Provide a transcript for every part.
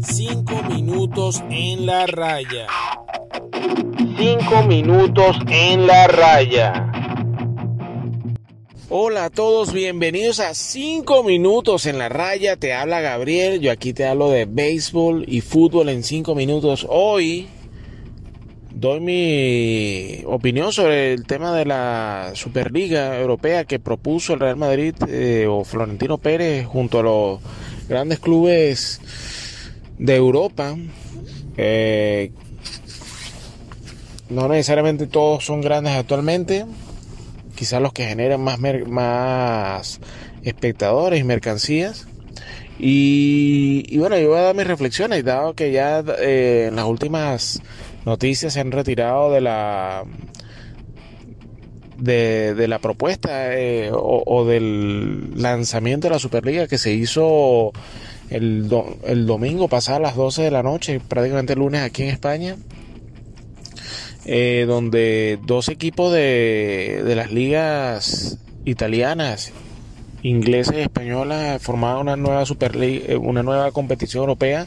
Cinco minutos en la raya. Cinco minutos en la raya. Hola a todos, bienvenidos a 5 minutos en la raya. Te habla Gabriel, yo aquí te hablo de béisbol y fútbol en 5 minutos. Hoy doy mi opinión sobre el tema de la Superliga Europea que propuso el Real Madrid eh, o Florentino Pérez junto a los grandes clubes de Europa. Eh, no necesariamente todos son grandes actualmente quizás los que generan más, más espectadores y mercancías. Y, bueno, yo voy a dar mis reflexiones, dado que ya eh, en las últimas noticias se han retirado de la de, la propuesta eh, o, del lanzamiento de la Superliga que se hizo el, el domingo pasado a las 12 de la noche, prácticamente el lunes aquí en España. Eh, donde dos equipos de, de, las ligas italianas, inglesas y españolas formaban una nueva Superliga, eh, una nueva competición europea,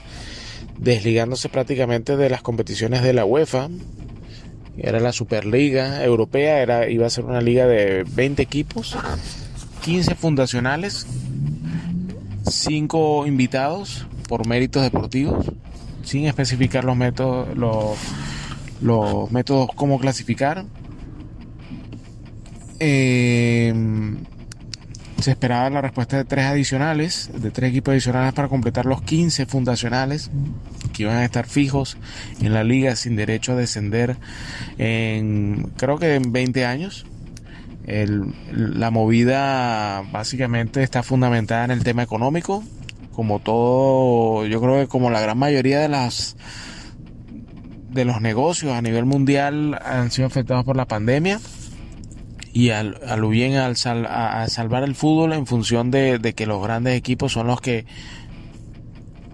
desligándose prácticamente de las competiciones de la UEFA. Era la Superliga Europea, era, iba a ser una liga de 20 equipos, 15 fundacionales, 5 invitados por méritos deportivos, sin especificar los métodos, los métodos cómo clasificar. Eh, se esperaba la respuesta de tres adicionales, de tres equipos adicionales para completar los 15 fundacionales que iban a estar fijos en la liga sin derecho a descender en creo que en 20 años. la movida básicamente está fundamentada en el tema económico, como todo, yo creo que como la gran mayoría de las de los negocios a nivel mundial han sido afectados por la pandemia y al, lo bien al a, salvar el fútbol en función de, que los grandes equipos son los que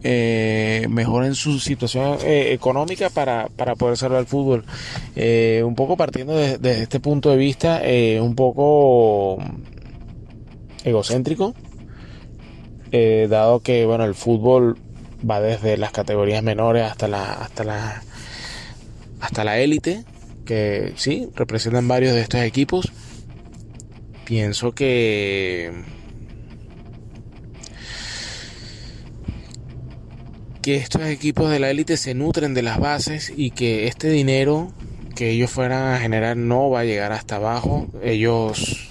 eh, mejoren su situación eh, económica para, para, poder salvar el fútbol. Eh, un poco partiendo desde de este punto de vista, un poco egocéntrico, dado que bueno el fútbol va desde las categorías menores hasta la, hasta la hasta la élite, que sí, representan varios de estos equipos. Pienso que que estos equipos de la élite se nutren de las bases y que este dinero que ellos fueran a generar no va a llegar hasta abajo. Ellos,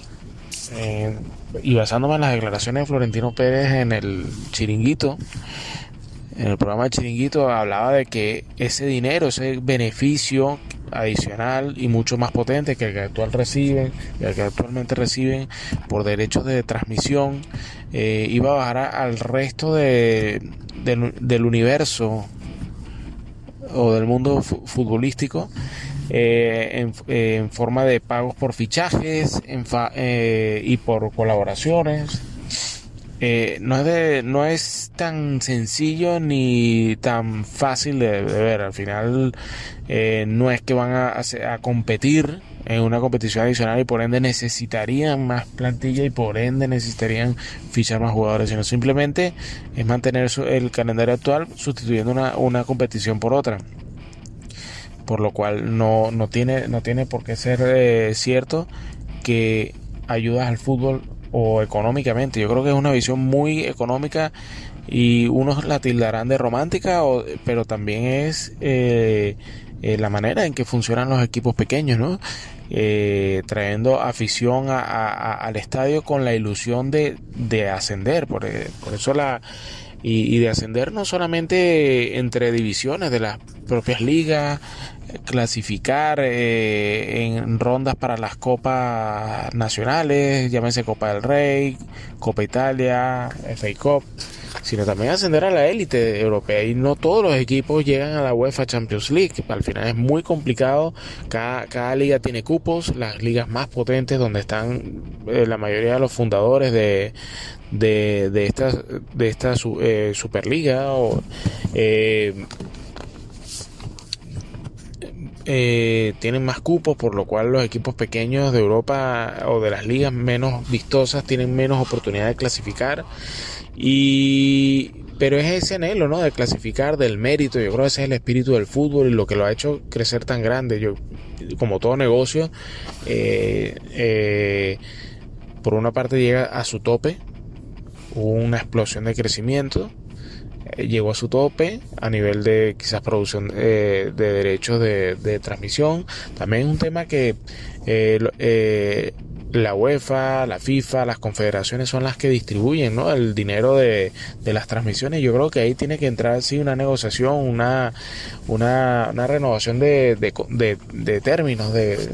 eh, y basándome en las declaraciones de Florentino Pérez en el chiringuito, en el programa de Chiringuito hablaba de que ese dinero, ese beneficio adicional y mucho más potente que el que actual reciben que actualmente reciben por derechos de transmisión eh, iba a bajar al resto de, del universo o del mundo futbolístico eh, en, forma de pagos por fichajes eh, y por colaboraciones eh, no, es de, no es tan sencillo ni tan fácil de, ver. Al final eh, no es que van a, competir en una competición adicional y por ende necesitarían más plantilla y por ende necesitarían fichar más jugadores, sino simplemente es mantener el calendario actual sustituyendo una, una competición por otra por lo cual no, no, tiene, no tiene por qué ser eh, cierto que ayudas al fútbol o económicamente. Yo creo que es una visión muy económica y unos la tildarán de romántica, pero también es eh, eh, la manera en que funcionan los equipos pequeños, ¿no? Eh, trayendo afición al estadio con la ilusión de, de ascender. Por, por eso la y, de ascender no solamente entre divisiones de las propias ligas, clasificar eh, en rondas para las copas nacionales, llámese Copa del Rey, Copa Italia, FA Cup, sino también ascender a la élite europea. Y no todos los equipos llegan a la UEFA Champions League. Al final es muy complicado. Cada, cada liga tiene cupos, las ligas más potentes donde están eh, la mayoría de los fundadores de, de, de esta, de eh, Superliga eh, tienen más cupos, por lo cual los equipos pequeños de Europa o de las ligas menos vistosas tienen menos oportunidad de clasificar. Y pero es ese anhelo, ¿no? De clasificar, del mérito. Yo creo que ese es el espíritu del fútbol y lo que lo ha hecho crecer tan grande. Yo, como todo negocio, eh, eh, por una parte llega a su tope, una explosión de crecimiento, llegó a su tope a nivel de quizás producción de derechos de, transmisión. También es un tema que la UEFA, la FIFA, las confederaciones son las que distribuyen ¿no? el dinero de, las transmisiones. Yo creo que ahí tiene que entrar sí una negociación, una, una, renovación de, de, términos, de,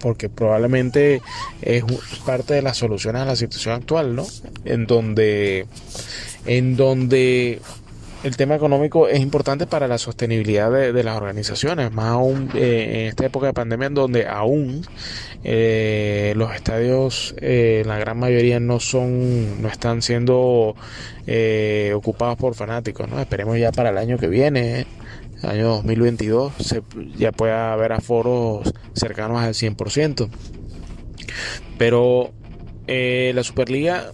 porque probablemente es parte de las soluciones a la situación actual, ¿no? En donde, en donde el tema económico es importante para la sostenibilidad de, las organizaciones, más aún eh, en esta época de pandemia en donde aún eh, los estadios eh, la gran mayoría no son, no están siendo ocupados por fanáticos, ¿no? Esperemos ya para el año que viene, año 2022, se, ya pueda haber aforos cercanos al 100%. Pero la Superliga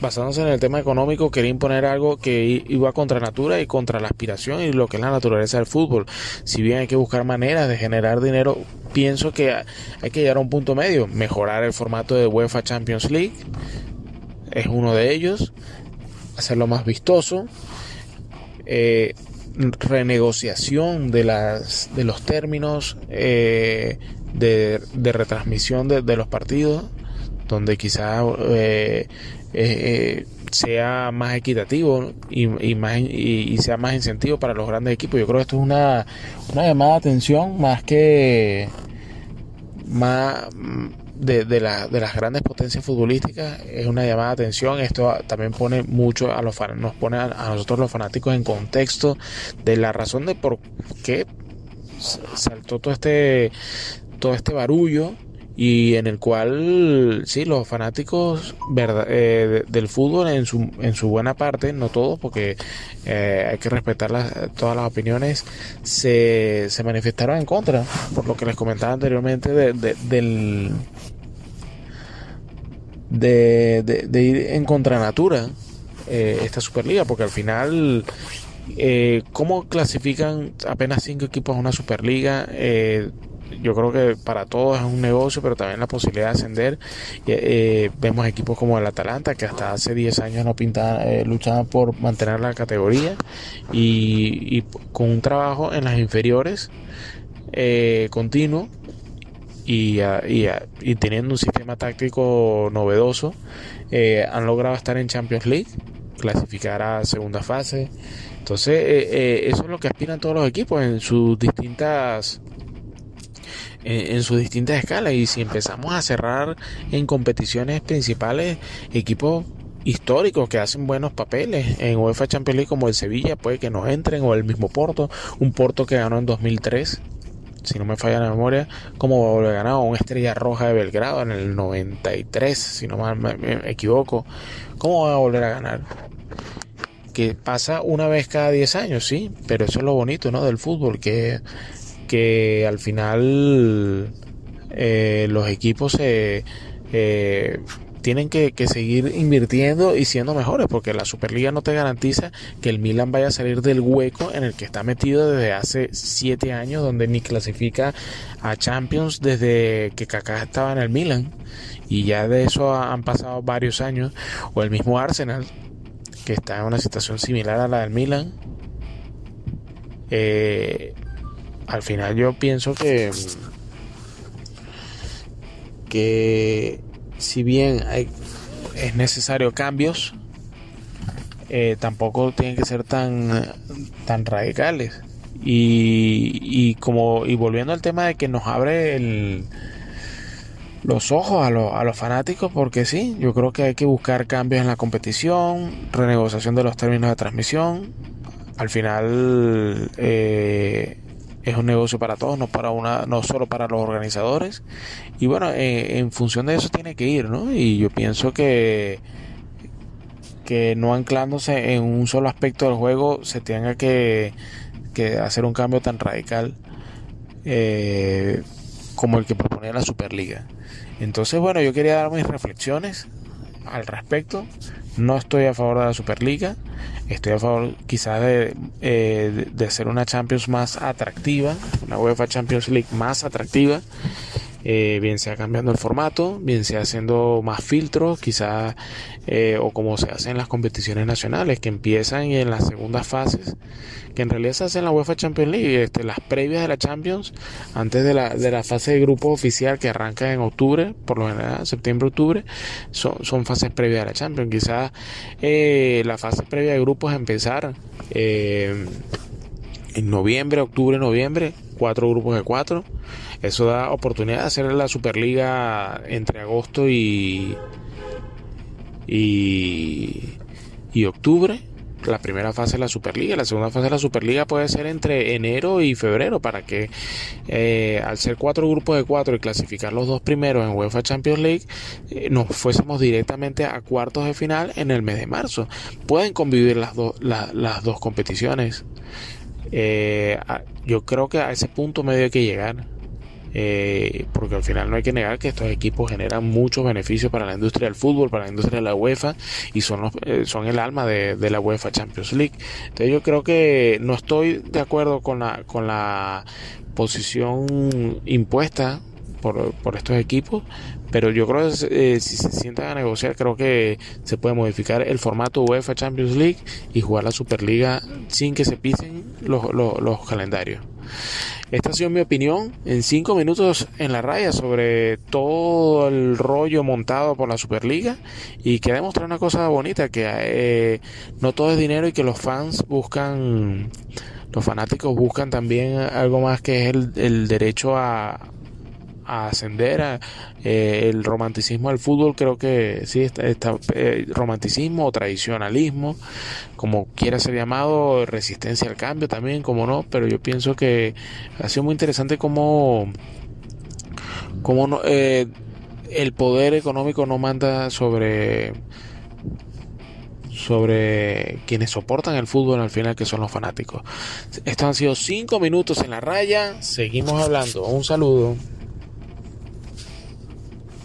basándose en el tema económico, quería imponer algo que iba contra natura y contra la aspiración y lo que es la naturaleza del fútbol. Si bien hay que buscar maneras de generar dinero, pienso que hay que llegar a un punto medio, mejorar el formato de UEFA Champions League, es uno de ellos, hacerlo más vistoso, eh, renegociación de, las, de los términos eh, de, retransmisión de, los partidos, donde quizás eh, eh, sea más equitativo y, sea más incentivo para los grandes equipos. Yo creo que esto es una, llamada de atención más que más de, de, las grandes potencias futbolísticas es una llamada de atención esto también pone mucho a los nos pone a nosotros los fanáticos en contexto de la razón de por qué saltó todo este todo este barullo y en el cual, sí, los fanáticos eh, del fútbol en su, en su buena parte, no todos, porque eh, hay que respetar todas las opiniones, se, se manifestaron en contra, por lo que les comentaba anteriormente de, del de, de, ir en contra natura eh, esta Superliga, porque al final, eh, ¿cómo clasifican apenas cinco equipos a una Superliga? Eh, yo creo que para todos es un negocio, pero también la posibilidad de ascender. Eh, vemos equipos como el Atalanta, que hasta hace 10 años no pintaban, eh, luchaban por mantener la categoría y, con un trabajo en las inferiores eh, continuo y, y, teniendo un sistema táctico novedoso, han logrado estar en Champions League, clasificar a segunda fase. Entonces, eso es lo que aspiran todos los equipos en sus distintas en, sus distintas escalas. Y si empezamos a cerrar en competiciones principales equipos históricos que hacen buenos papeles en UEFA Champions League como el Sevilla puede que nos entren o el mismo Porto, un Porto que ganó en 2003 si no me falla la memoria, como le ganado un Estrella Roja de Belgrado en el 93, si no me, me equivoco. ¿Cómo va a volver a ganar? Que pasa una vez cada 10 años, sí, pero eso es lo bonito, ¿no? Del fútbol, que que al final eh, los equipos se eh, tienen que, seguir invirtiendo y siendo mejores, porque la Superliga no te garantiza que el Milan vaya a salir del hueco en el que está metido desde hace siete años, donde ni clasifica a Champions desde que Kaká estaba en el Milan, y ya de eso han pasado varios años, o el mismo Arsenal, que está en una situación similar a la del Milan. Eh, al final yo pienso que que si bien hay, es necesario cambios eh, tampoco tienen que ser tan tan radicales y, y como y volviendo al tema de que nos abre el, los ojos a, a, los fanáticos porque sí, yo creo que hay que buscar cambios en la competición, renegociación de los términos de transmisión. Al final eh, es un negocio para todos, no para una, no solo para los organizadores. Y bueno, eh, en función de eso tiene que ir, ¿no? Y yo pienso que que no anclándose en un solo aspecto del juego se tenga que, que hacer un cambio tan radical. eh, como el que proponía la Superliga. Entonces, bueno, yo quería dar mis reflexiones al respecto. No estoy a favor de la Superliga. Estoy a favor quizás de, eh, de hacer una Champions más atractiva, una UEFA Champions League más atractiva. Eh, bien sea cambiando el formato, bien sea haciendo más filtros, quizás, eh, o como se hace en las competiciones nacionales, que empiezan en las segundas fases, que en realidad se hacen en la UEFA Champions League, este, las previas de la Champions, antes de la, de la fase de grupo oficial que arranca en octubre, por lo general, septiembre-octubre, son, son fases previas de la Champions. Quizás eh, la fase previa de grupos empezar en noviembre, octubre, noviembre, cuatro grupos de cuatro eso da oportunidad de hacer la Superliga entre agosto y, y, y octubre la primera fase de la Superliga. La segunda fase de la Superliga puede ser entre enero y febrero para que eh, al ser cuatro grupos de cuatro y clasificar los dos primeros en UEFA Champions League eh, nos fuésemos directamente a cuartos de final en el mes de marzo. Pueden convivir las, las dos competiciones. Eh, yo creo que a ese punto medio hay que llegar. Eh, porque al final no hay que negar que estos equipos generan muchos beneficios para la industria del fútbol, para la industria de la UEFA y son, los, eh, son el alma de, de, la UEFA Champions League. Entonces yo creo que no estoy de acuerdo con la, con la posición impuesta por, estos equipos, pero yo creo que eh, si se sientan a negociar, creo que se puede modificar el formato UEFA Champions League y jugar la Superliga sin que se pisen los, calendarios. Esta ha sido mi opinión en cinco minutos en la raya sobre todo el rollo montado por la Superliga y que demostrar una cosa bonita, que eh, no todo es dinero y que los fans buscan, los fanáticos buscan también algo más que es el, el derecho a, a ascender a, eh, el romanticismo del fútbol creo que sí está, está eh, romanticismo o tradicionalismo como quiera ser llamado resistencia al cambio también como no pero yo pienso que ha sido muy interesante como como no, eh, el poder económico no manda sobre sobre quienes soportan el fútbol al final que son los fanáticos. Estos han sido cinco minutos en la raya. Seguimos hablando. Un saludo.